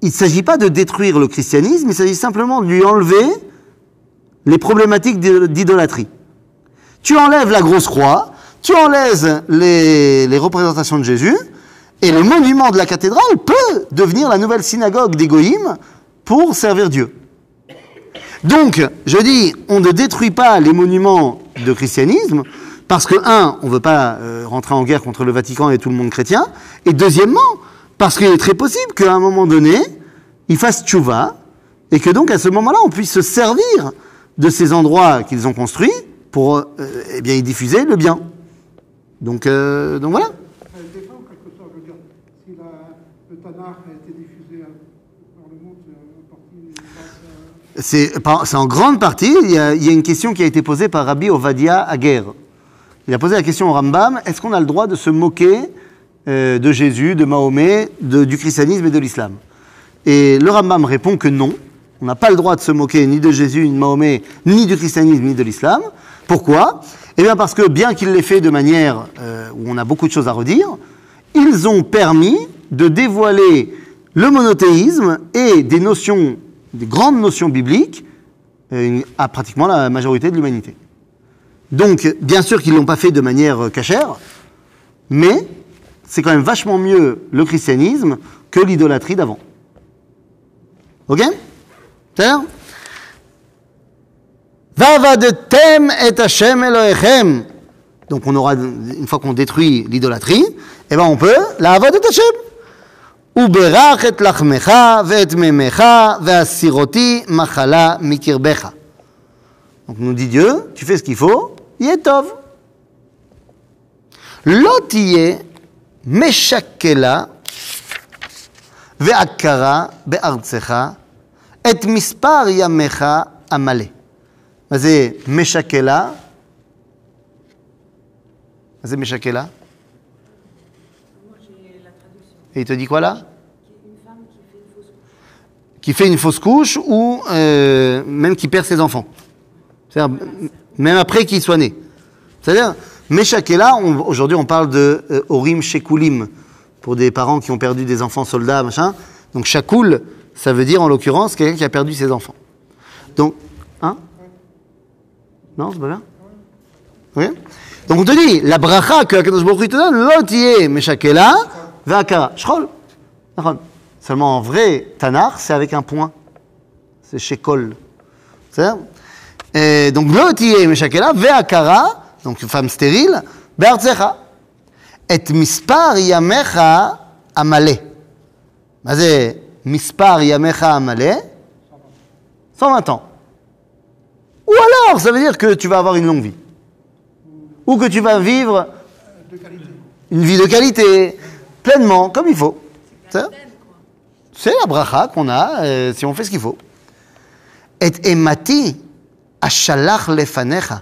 A: il ne s'agit pas de détruire le christianisme, il s'agit simplement de lui enlever les problématiques d'i- d'idolâtrie. Tu enlèves la grosse croix, tu enlèves les représentations de Jésus, et le monument de la cathédrale peut devenir la nouvelle synagogue des pour servir Dieu. Donc, je dis, on ne détruit pas les monuments de christianisme, parce que, un, on ne veut pas euh, rentrer en guerre contre le Vatican et tout le monde chrétien, et deuxièmement, parce qu'il est très possible qu'à un moment donné, ils fassent tchouva, et que donc à ce moment-là, on puisse se servir de ces endroits qu'ils ont construits pour euh, eh bien, y diffuser le bien. Donc, euh, donc voilà.
D: Ça a été fait en quelque sorte. Je veux dire, si la, c'est en
A: grande partie, il y, a, une question qui a été posée par Rabbi Ovadia Aguer. Il a posé la question au Rambam, est-ce qu'on a le droit de se moquer euh, de Jésus, de Mahomet, du christianisme et de l'islam? Et le Rambam répond que non, on n'a pas le droit de se moquer ni de Jésus, ni de Mahomet, ni du christianisme, ni de l'islam. Pourquoi? Eh bien parce que bien qu'il l'ait fait de manière euh, où on a beaucoup de choses à redire, ils ont permis de dévoiler le monothéisme et des notions, des grandes notions bibliques euh, à pratiquement la majorité de l'humanité. Donc, bien sûr qu'ils ne l'ont pas fait de manière euh, cachère, mais c'est quand même vachement mieux le christianisme que l'idolâtrie d'avant. Ok? C'est-à-dire et Hashem Elohechem. Donc on aura, une fois qu'on détruit l'idolâtrie, eh ben on peut la avodet Hashem. ובירך את לחמך ואת מימיך והסירותי מחלה מקרבך. Donc nous dit Dieu, tu fais ce qu'il faut, יהיה טוב. לא תהיה משקלה ועקרה בארצך את מספר ימיך המלא. מה זה משקלה? מה זה משקלה?
C: Moi, j'ai la traduction.
A: Et il te dit quoi là
C: Qui fait une fausse couche
A: ou euh, même qui perd ses enfants. Même après qu'il soit né. C'est-à-dire, Meshakela, aujourd'hui on parle de euh, Orim Shekulim, pour des parents qui ont perdu des enfants soldats, machin. Donc Shakul, ça veut dire en l'occurrence quelqu'un qui a perdu ses enfants. Donc, hein? Non, c'est pas bien? Oui Donc on te dit, la bracha que Akadosh Baruch te donne, l'otiye Meshakela, ve'akara. Shrol. Seulement en vrai, Tanar, c'est avec un point. C'est chez Kol. Et donc, Lotiye Meshakela, Veakara, donc une femme stérile, Beartzecha. Et Mispar Yamecha Amale. Vas-y, Mispar Yamecha Amale. 120 ans. Ou alors, ça veut dire que tu vas avoir une longue vie. Ou que tu vas vivre une vie de qualité, pleinement, comme il faut. C'est c'est la bracha qu'on a euh, si on fait ce qu'il faut. Et emati ashalach lefanecha,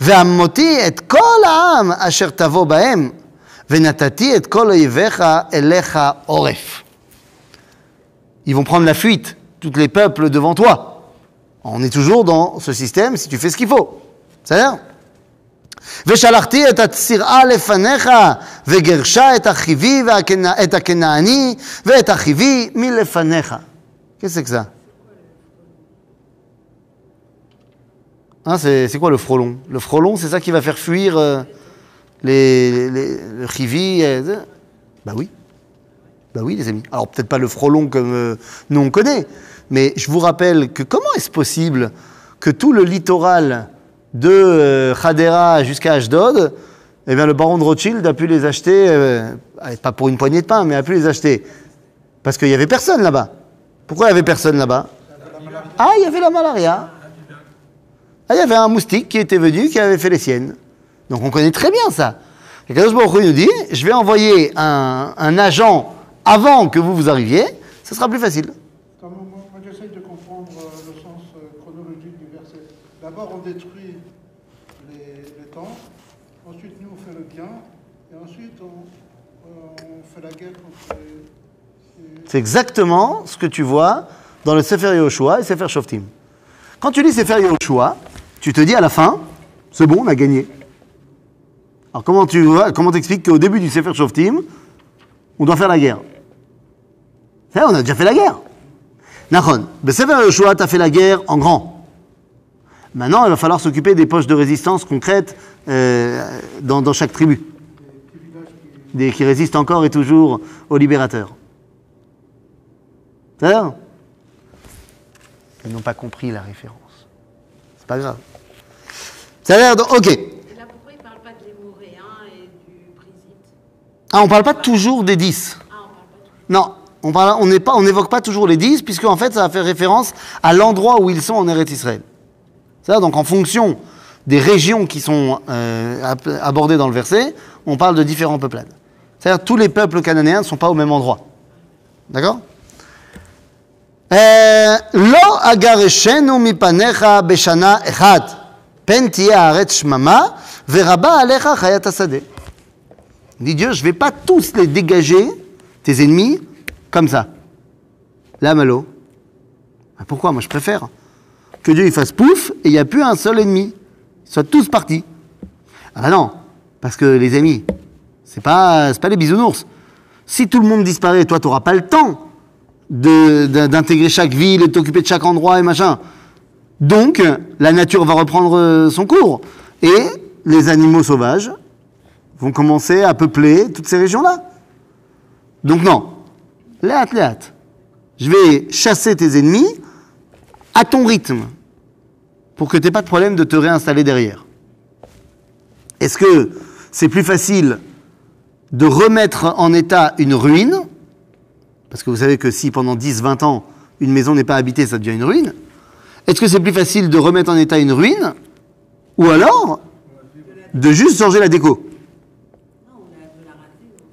A: ועמותי את כל העם אשר תבוא בהם, ונתתי את כל אויביך אליך עורף. Ils vont prendre la fuite, tous les peuples devant toi. On est toujours dans ce système si tu fais ce qu'il faut. C'est-à-dire ושלחתי את הצירעה לפניך, וגירשה את החיבי והכנע- את הכנעני ואת החיבי מלפניך. Qu'est-ce que c'est que ça Hein, c'est c'est quoi le frelon Le frelon, c'est ça qui va faire fuir euh, les, les, le chivi euh, Bah oui. Bah oui, les amis. Alors peut-être pas le frelon comme euh, nous on connaît, Mais je vous rappelle que comment est-ce possible que tout le littoral de euh, Hadera jusqu'à Ashdod, eh bien, le baron de Rothschild a pu les acheter, euh, pas pour une poignée de pain, mais a pu les acheter. Parce qu'il n'y avait personne là-bas. Pourquoi il n'y avait personne là-bas? Ah, il y avait la malaria. Ah, il y avait un moustique qui était venu, qui avait fait les siennes. Donc on connaît très bien ça. Et Kadosh Baruch nous dit, je vais envoyer un, agent avant que vous vous arriviez, ce sera plus facile.
D: De comprendre euh, le sens chronologique du verset. D'abord, on détruit les, les temples, ensuite, nous, on fait le bien, et ensuite, on, euh, on fait
A: C'est exactement ce que tu vois dans le Sefer Yehoshua et Sefer Shoftim. Quand tu lis Sefer Yehoshua, tu te dis à la fin, c'est bon, on a gagné. Alors comment tu vois, comment qu'au début du Sefer Shoftim, on doit faire la guerre? Vrai, on a déjà fait la guerre. Nachon, le Sefer Yehoshua, tu as fait la guerre en grand. Maintenant, il va falloir s'occuper des poches de résistance concrètes euh, dans chaque tribu, des, qui résistent encore et toujours aux libérateurs. C'est-à-dire Ils n'ont pas compris la référence. C'est pas grave. C'est-à-dire, donc, ok.
C: Et là, pourquoi il ne parle pas de l'hémoréen et du
A: Ah, on parle pas toujours des 10.
C: Ah, on parle pas tout.
A: Non, on parle, on n'est pas, on n'évoque pas toujours les 10, puisque en fait, ça va faire référence à l'endroit où ils sont en Eretz Israël. C'est-à-dire, donc en fonction des régions qui sont euh, abordées dans le verset, on parle de différents peuplades. C'est-à-dire, tous les peuples cananéens ne sont pas au même endroit. D'accord אה, לא אגרשנו מפניך בשנה אחת, פן תהיה הארץ שממה, ורבה עליך חיית השדה. Dit Dieu, je ne vais pas tous les dégager, tes ennemis, comme ça. Là, Malo. Ah, Pourquoi Moi, je préfère que Dieu il fasse pouf et il n'y a plus un seul ennemi. Ils soient tous partis. Ah bah non, parce que les amis, c'est pas, pas les bisounours. Si tout le monde disparaît, toi, tu n'auras pas le temps d'intégrer chaque ville et t'occuper de chaque endroit et machin. Donc, la nature va reprendre euh, son cours. Et les animaux sauvages vont commencer à peupler toutes ces régions-là. Donc non, léat, léat. Je vais chasser tes ennemis à ton rythme pour que tu n'aies pas de problème de te réinstaller derrière. Est-ce que c'est plus facile de remettre en état une ruine Parce que vous savez que si pendant 10-20 ans, une maison n'est pas habitée, ça devient une ruine. Est-ce que c'est plus facile de remettre en état une ruine Ou alors de juste changer la déco?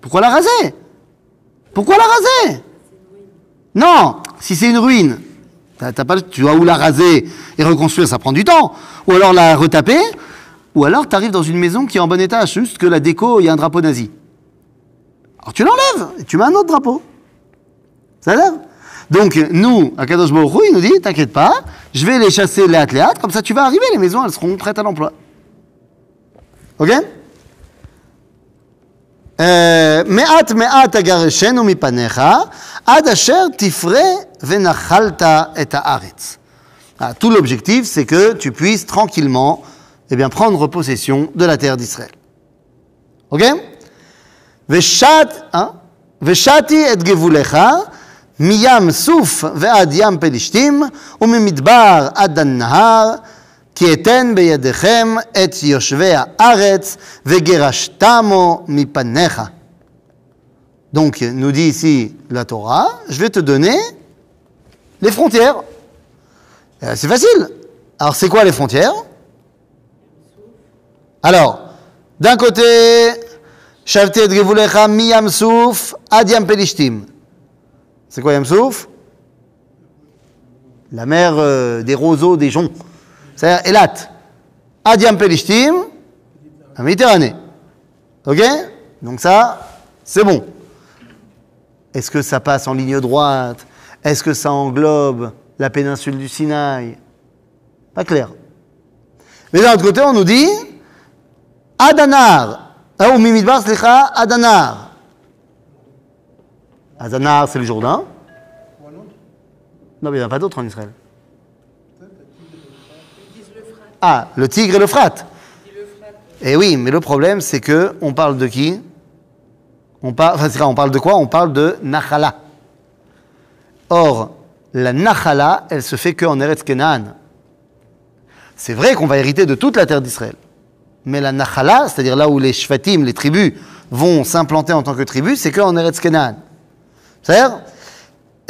A: Pourquoi la raser? Pourquoi la raser? Non, si c'est une ruine, tu dois ou la raser et reconstruire, ça prend du temps. Ou alors la retaper, ou alors tu arrives dans une maison qui est en bon état, juste que la déco, il y a un drapeau nazi. Alors tu l'enlèves et tu mets un autre drapeau. Ça l'air Donc nous, à Kadosh Baruch Hu, il nous dit, t'inquiète pas, je vais les chasser les athlètes, comme ça tu vas arriver, les maisons, elles seront prêtes à l'emploi. Ok אה, מעט מעט אגרשנו מפניך, עד אשר תפרה ונחלת את הארץ. Ah, Tout l'objectif, c'est que tu puisses tranquillement eh bien, prendre possession de la terre d'Israël. Ok ושת, אה? ושתי את גבולך מים סוף ועד ים פלישתים וממדבר עד הנהר כי אתן בידיכם את יושבי הארץ וגירשתמו מפניך. Donc, nous dit ici la Torah, je vais te donner les frontières. Euh, C'est facile. Alors, c'est quoi les frontières Alors, d'un côté, Shavti et mi Yam Souf ad Yam Pelishtim. C'est quoi Yam Souf La mer des roseaux, des joncs. C'est-à-dire Elat. Ad Yam Pelishtim, la Méditerranée. Ok Donc ça, c'est bon. Est-ce que ça passe en ligne droite? Est-ce que ça englobe la péninsule du Sinaï? Pas clair. Mais d'un autre côté, on nous dit Adanar. Ah, ou Mimidbar, slicha, Adanar. Adanar, c'est le Jourdain. Non, mais il n'y en a pas d'autres en Israël. Ah, le Tigre et le Frat. Eh oui, mais le problème, c'est que on parle de qui? On parle, de quoi? On parle de Nachala. Or, la Nachala, elle se fait qu'en Eretz Kenaan. C'est vrai qu'on va hériter de toute la terre d'Israël. Mais la Nachala, c'est-à-dire là où les Shvatim, les tribus, vont s'implanter en tant que tribus, c'est qu'en Eretz Kenaan. C'est-à-dire,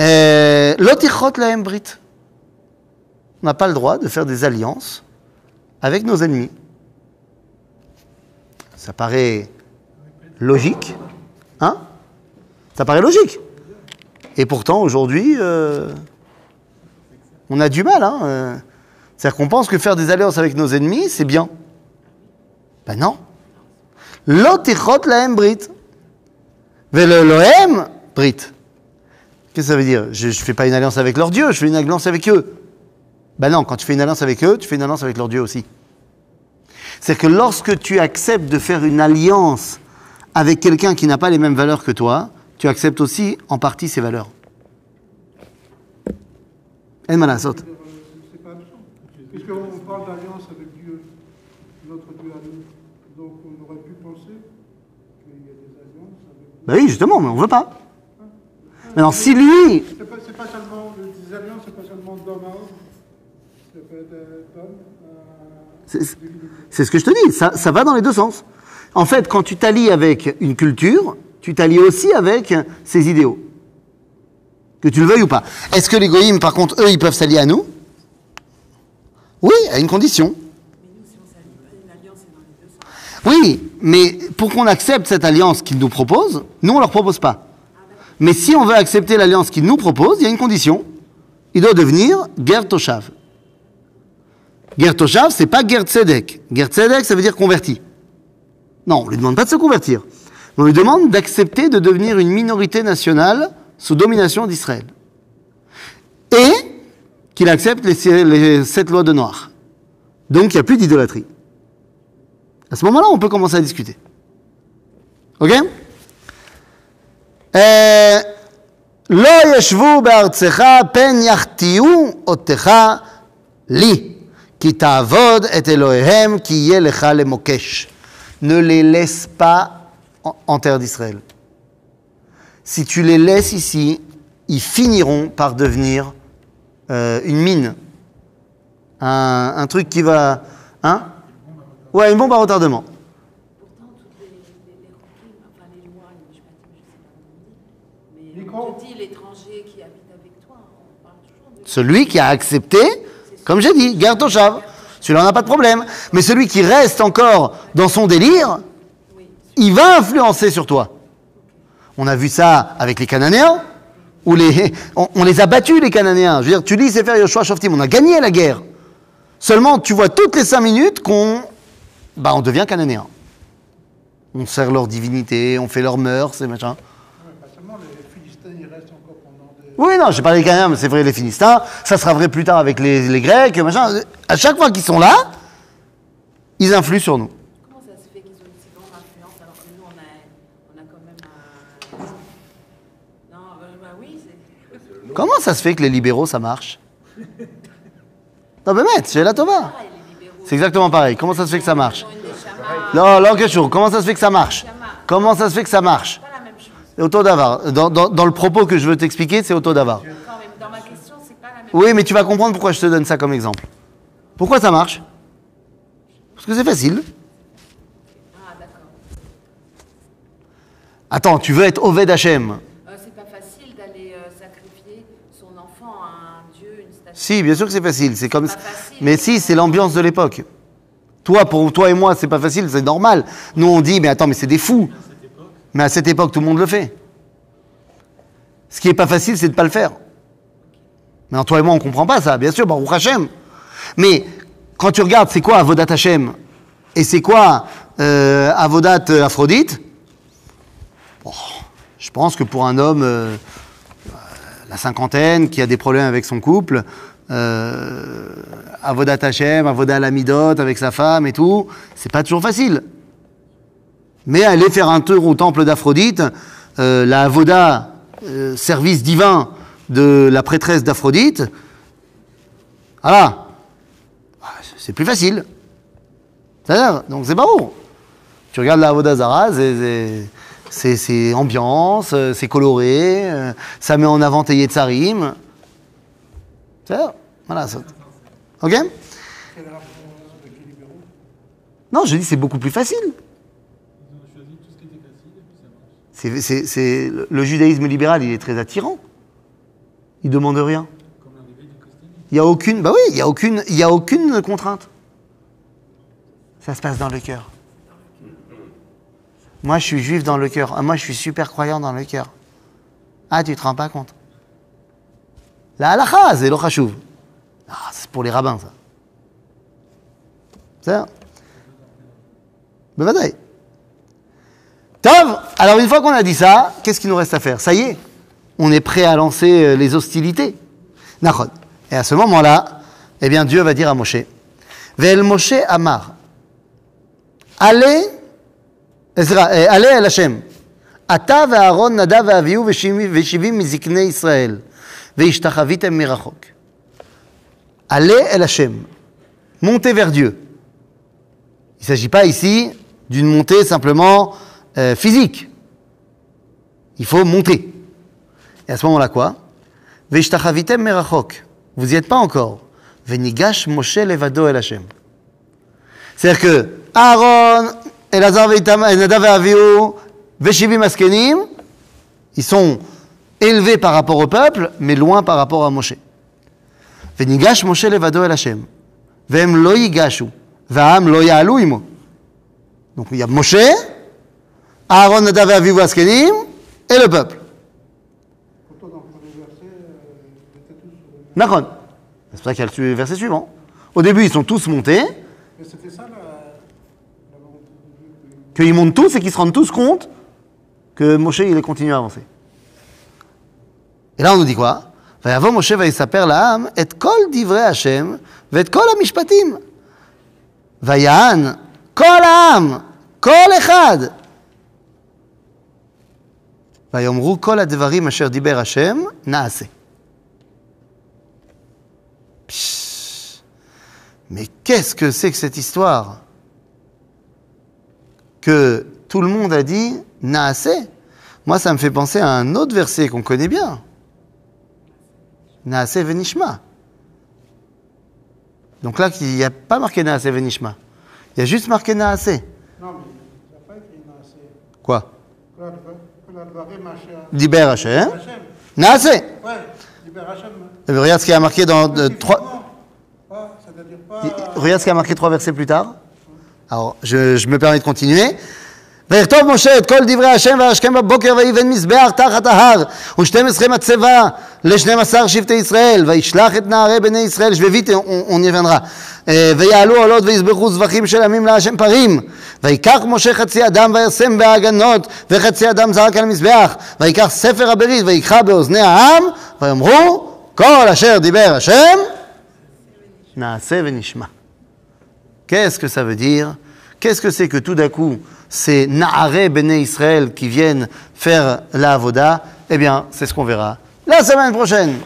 A: euh, Lotichot la Brit. On n'a pas le droit de faire des alliances avec nos ennemis. Ça paraît logique. Hein? Ça paraît logique. Et pourtant, aujourd'hui, euh, on a du mal. Hein euh. C'est-à-dire qu'on pense que faire des alliances avec nos ennemis, c'est bien. Ben non. Lotichot la brit. Vele lohem brit. Qu'est-ce que ça veut dire? Je ne fais pas une alliance avec leur Dieu, je fais une alliance avec eux. Ben non, quand tu fais une alliance avec eux, tu fais une alliance avec leur Dieu aussi. C'est que lorsque tu acceptes de faire une alliance avec quelqu'un qui n'a pas les mêmes valeurs que toi, tu acceptes aussi en partie ses valeurs. En malasot.
D: C'est. Puisqu'on parle d'alliance avec Dieu, notre Dieu à nous? Donc on aurait pu penser qu'il y a des alliances avec.
A: Ben oui, justement, mais on veut pas. Maintenant, si lui,
D: C'est pas, seulement c'est pas seulement d'homme à homme. Ça peut être euh, d'homme à
A: C'est- C'est ce que je te dis, ça, ça va dans les deux sens. En fait, quand tu t'allies avec une culture, tu t'allies aussi avec ses idéaux. Que tu le veuilles ou pas. Est-ce que les goïms, par contre, eux, ils peuvent s'allier à nous? Oui, à une condition. Oui, mais pour qu'on accepte cette alliance qu'ils nous proposent, nous, on leur propose pas. Mais si on veut accepter l'alliance qu'ils nous proposent, il y a une condition. Il doit devenir Ger Toshav. Ger Toshav, c'est pas Ger Tzedek. Ger Tzedek, ça veut dire converti. Non, on lui demande pas de se convertir. On lui demande d'accepter de devenir une minorité nationale sous domination d'Israël. Et qu'il accepte les, les sept lois de Noir. Donc il n'y a plus d'idolâtrie. À ce moment-là, on peut commencer à discuter. Ok? Ne les laisse pas en terre d'Israël. Si tu les laisses ici, ils finiront par devenir euh, une mine. Un, un, truc qui va. Hein? Ouais, une bombe à retardement.
C: Pourtant, toutes les, les, les roquines, enfin les lois, les shmatim, je sais pas comment on dit, mais
D: Micro.
C: on te dit l'étranger qui habite avec toi, on parle toujours de...
A: Celui qui a accepté, comme j'ai dit, garde Toshav. Celui-là n'a pas de problème. Mais celui qui reste encore dans son délire, il va influencer sur toi. On a vu ça avec les Cananéens, où les, on, on les a battus, les Cananéens. Je veux dire, tu lis Sefer Yoshua Shoftim, on a gagné la guerre. Seulement, tu vois toutes les cinq minutes qu'on bah, on devient Cananéen. On sert leur divinité, on fait leurs mœurs, et machin.
D: Ouais, pas seulement les Philistins, ils restent encore pendant des.
A: Oui, non, j'ai parlé des Cananéens, mais c'est vrai les Philistins. Ça sera vrai plus tard avec les, les Grecs, machin. À chaque fois qu'ils sont là, ils influent sur nous.
C: Comment ça se fait qu'ils ont une si grande influence alors que nous, on a, on a quand même un... Non, bah, bah oui, c'est...
A: Comment ça se fait que les libéraux, ça marche? Non, mais mec, j'ai la Tova. C'est exactement pareil. Comment ça se fait que ça marche Non, chose. Comment ça se fait que ça marche Comment ça se fait que ça marche auto d'avar. Dans, dans- dans le propos que je veux t'expliquer, c'est auto d'avar. Oui, mais tu vas comprendre pourquoi je te donne ça comme exemple. Pourquoi ça marche Parce que c'est facile.
C: Ah, d'accord.
A: Attends, tu veux être Oved
C: pas facile d'aller euh, sacrifier son enfant à un dieu, une statue.
A: Si, bien sûr que c'est facile. C'est comme.
C: facile.
A: Mais si, c'est l'ambiance de l'époque. Toi, pour toi et moi, c'est pas facile, c'est normal. Nous, on dit, mais attends, mais c'est des fous. Mais à cette époque, tout le monde le fait. Ce qui est pas facile, c'est de pas le faire. Mais toi et moi, on comprend pas ça, bien sûr, Baruch Hashem. Mais quand tu regardes, c'est quoi Avodat Hashem? Et c'est quoi euh, Avodat Aphrodite? Bon, Je pense que pour un homme, euh, la cinquantaine, qui a des problèmes avec son couple, euh, Avodat Hashem, Avodat Lamidot avec sa femme et tout, c'est pas toujours facile. Mais aller faire un tour au temple d'Aphrodite, euh, la Avoda, service divin de la prêtresse d'Aphrodite, voilà, Ah, c'est plus facile. C'est-à-dire, donc c'est pas bon. Tu regardes la Avoda Zara, c'est- c'est ambiance, euh, c'est coloré, euh, ça met en avant Teye Tsarim. Voilà. Ça. Ok Non, je dis c'est beaucoup plus facile. C'est le judaïsme libéral, il est très attirant. Il demande rien. Il n'y a aucune, bah oui, il y a aucune, il y a aucune contrainte. Ça se passe dans le cœur. Moi, je suis juif dans le cœur. Ah, Moi, je suis super croyant dans le cœur. Ah, tu te rends pas compte La halakha, c'est l'ochashuv. Ah, c'est pour les rabbins, ça. Ça Bevadaï. Tov, alors une fois qu'on a dit ça, qu'est-ce qu'il nous reste à faire? Ça y est, on est prêt à lancer euh, les hostilités. Nachon. Et à ce moment-là, eh bien Dieu va dire à Moshe, Ve'el Moshe Amar, allez, Ezra, eh, allez El Hashem, אתה ואהרון, נדב ואביהו ושבעים ושבעים מזקני ישראל, והשתחוויתם מרחוק. Allez El Hashem, montez vers Dieu. Il ne s'agit pas ici d'une montée simplement euh, physique. Il faut monter. Et à ce moment-là, quoi Veishtachavitem merachok. Vous n'y êtes pas encore. Venigash Moshe levado el Hashem. C'est-à-dire que Aaron, Elazar ve'itam- Nadav et Avihu, Veshivim Askenim, ils sont élevés par rapport au peuple, mais loin par rapport à Moshe. Venigash Moshe levado el Hashem. Vem lo yigashu. Va'am lo ya'alu imo. Donc il y a Moshe, Aaron, Nadav et Avihu Askenim, et le peuple. Nakon. C'est pour ça qu'il y a le verset suivant. Au début, ils sont tous montés,
D: Mais c'était ça la, la volonté de Dieu
A: qu'ils montent tous et qu'ils se rendent tous compte que Moshe, il est continué à avancer. Et là, on nous dit quoi ויבוא משה ויספר לעם את כל דברי השם ואת כל המשפטים. ויען כל העם, כל אחד. ויאמרו כל הדברים אשר דיבר השם, נעשה. Psst. Mais qu'est-ce que c'est que cette histoire Que tout le monde a dit Naasé. Moi, ça me fait penser à un autre verset qu'on connaît bien. Naasé venishma. Donc là, il n'y a pas marqué Naasé venishma. Il y a juste marqué Naasé.
D: Non, mais il n'a pas écrit Naasé.
A: Quoi?
D: Asher-
A: Diber Hashem.
D: Hashem.
A: Naasé.
D: Ouais, Diber Hashem.
A: Eh bien, Regarde ce qu'il y a marqué dans euh, trois.
D: Pas.
A: Regarde ce qu'il y a marqué trois versets plus tard. Alors, je, je me permets de continuer. ויכתוב משה את כל דברי השם וישכם בבוקר ויבן מזבח תחת ההר ושתים עשרה מצבה לשנים עשר שבטי ישראל וישלח את נערי בני ישראל שבבית reviendra אה, ויעלו עולות ויזבחו זבחים של עמים להשם פרים ויקח משה חצי אדם וישם בהגנות וחצי אדם זרק על המזבח ויקח ספר הברית ויקחה באוזני העם ויאמרו כל אשר דיבר השם נעשה ונשמע Qu'est-ce que ça veut dire? Qu'est-ce que c'est que tout d'un coup, ces Naharé Béné Israël qui viennent faire la Avoda? Eh bien, c'est ce qu'on verra la semaine prochaine.